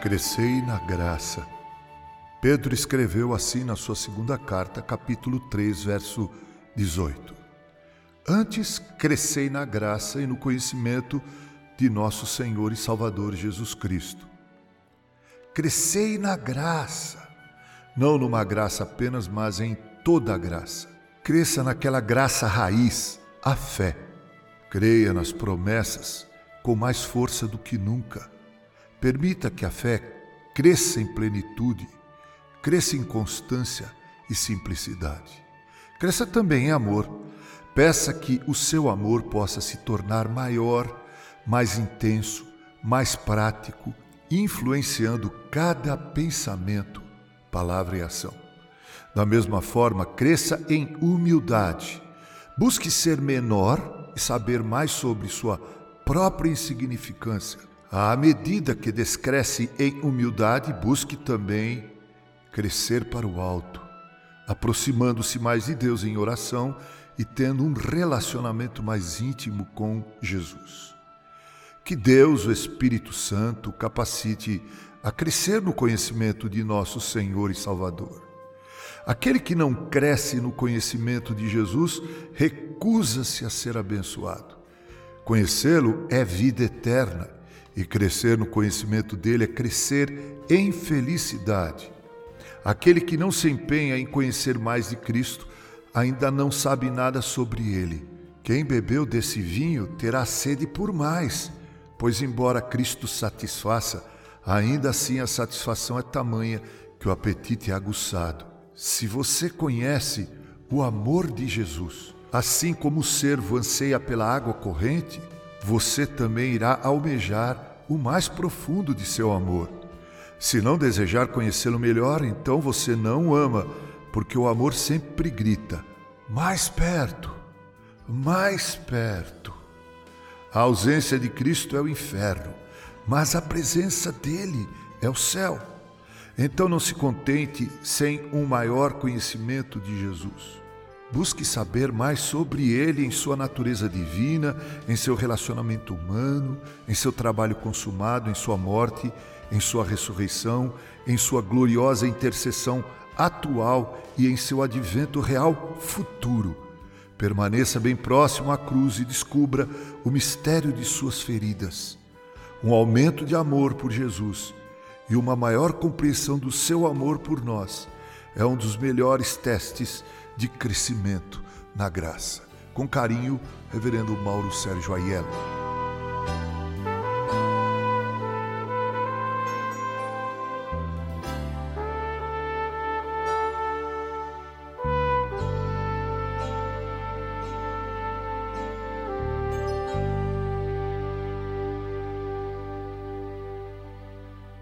Crescei na graça. Pedro escreveu assim na sua segunda carta, capítulo 3, verso 18. Antes crescei na graça e no conhecimento de nosso Senhor e Salvador Jesus Cristo. Crescei na graça, não numa graça apenas, mas em toda a graça. Cresça naquela graça raiz, a fé. Creia nas promessas com mais força do que nunca Permita que a fé cresça em plenitude, cresça em constância e simplicidade. Cresça também em amor. Peça que o seu amor possa se tornar maior, mais intenso, mais prático, influenciando cada pensamento, palavra e ação. Da mesma forma, cresça em humildade. Busque ser menor e saber mais sobre sua própria insignificância à medida que descresce em humildade, busque também crescer para o alto, aproximando-se mais de Deus em oração e tendo um relacionamento mais íntimo com Jesus. Que Deus, o Espírito Santo, capacite a crescer no conhecimento de nosso Senhor e Salvador. Aquele que não cresce no conhecimento de Jesus recusa-se a ser abençoado. Conhecê-lo é vida eterna e crescer no conhecimento dele é crescer em felicidade. Aquele que não se empenha em conhecer mais de Cristo ainda não sabe nada sobre ele. Quem bebeu desse vinho terá sede por mais, pois, embora Cristo satisfaça, ainda assim a satisfação é tamanha que o apetite é aguçado. Se você conhece o amor de Jesus, assim como o servo anseia pela água corrente, você também irá almejar o mais profundo de seu amor. Se não desejar conhecê-lo melhor, então você não o ama, porque o amor sempre grita: mais perto, mais perto. A ausência de Cristo é o inferno, mas a presença dele é o céu. Então não se contente sem um maior conhecimento de Jesus. Busque saber mais sobre ele em sua natureza divina, em seu relacionamento humano, em seu trabalho consumado, em sua morte, em sua ressurreição, em sua gloriosa intercessão atual e em seu advento real futuro. Permaneça bem próximo à cruz e descubra o mistério de suas feridas. Um aumento de amor por Jesus e uma maior compreensão do seu amor por nós é um dos melhores testes de crescimento na graça. Com carinho, Reverendo Mauro Sérgio Aiello.